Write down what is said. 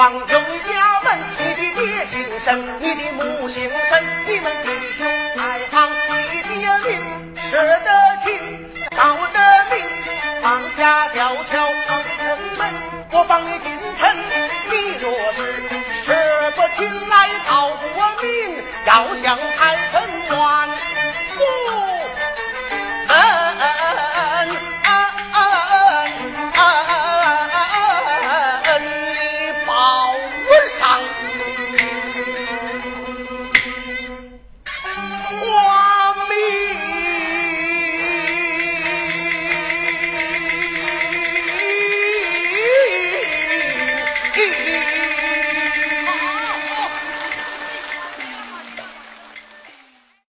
有你家门你的爹姓甚你的母姓甚你们弟兄排行第几名说得亲道得明放下吊桥旁门我放你进城你若是说不清来道不明要想开城关。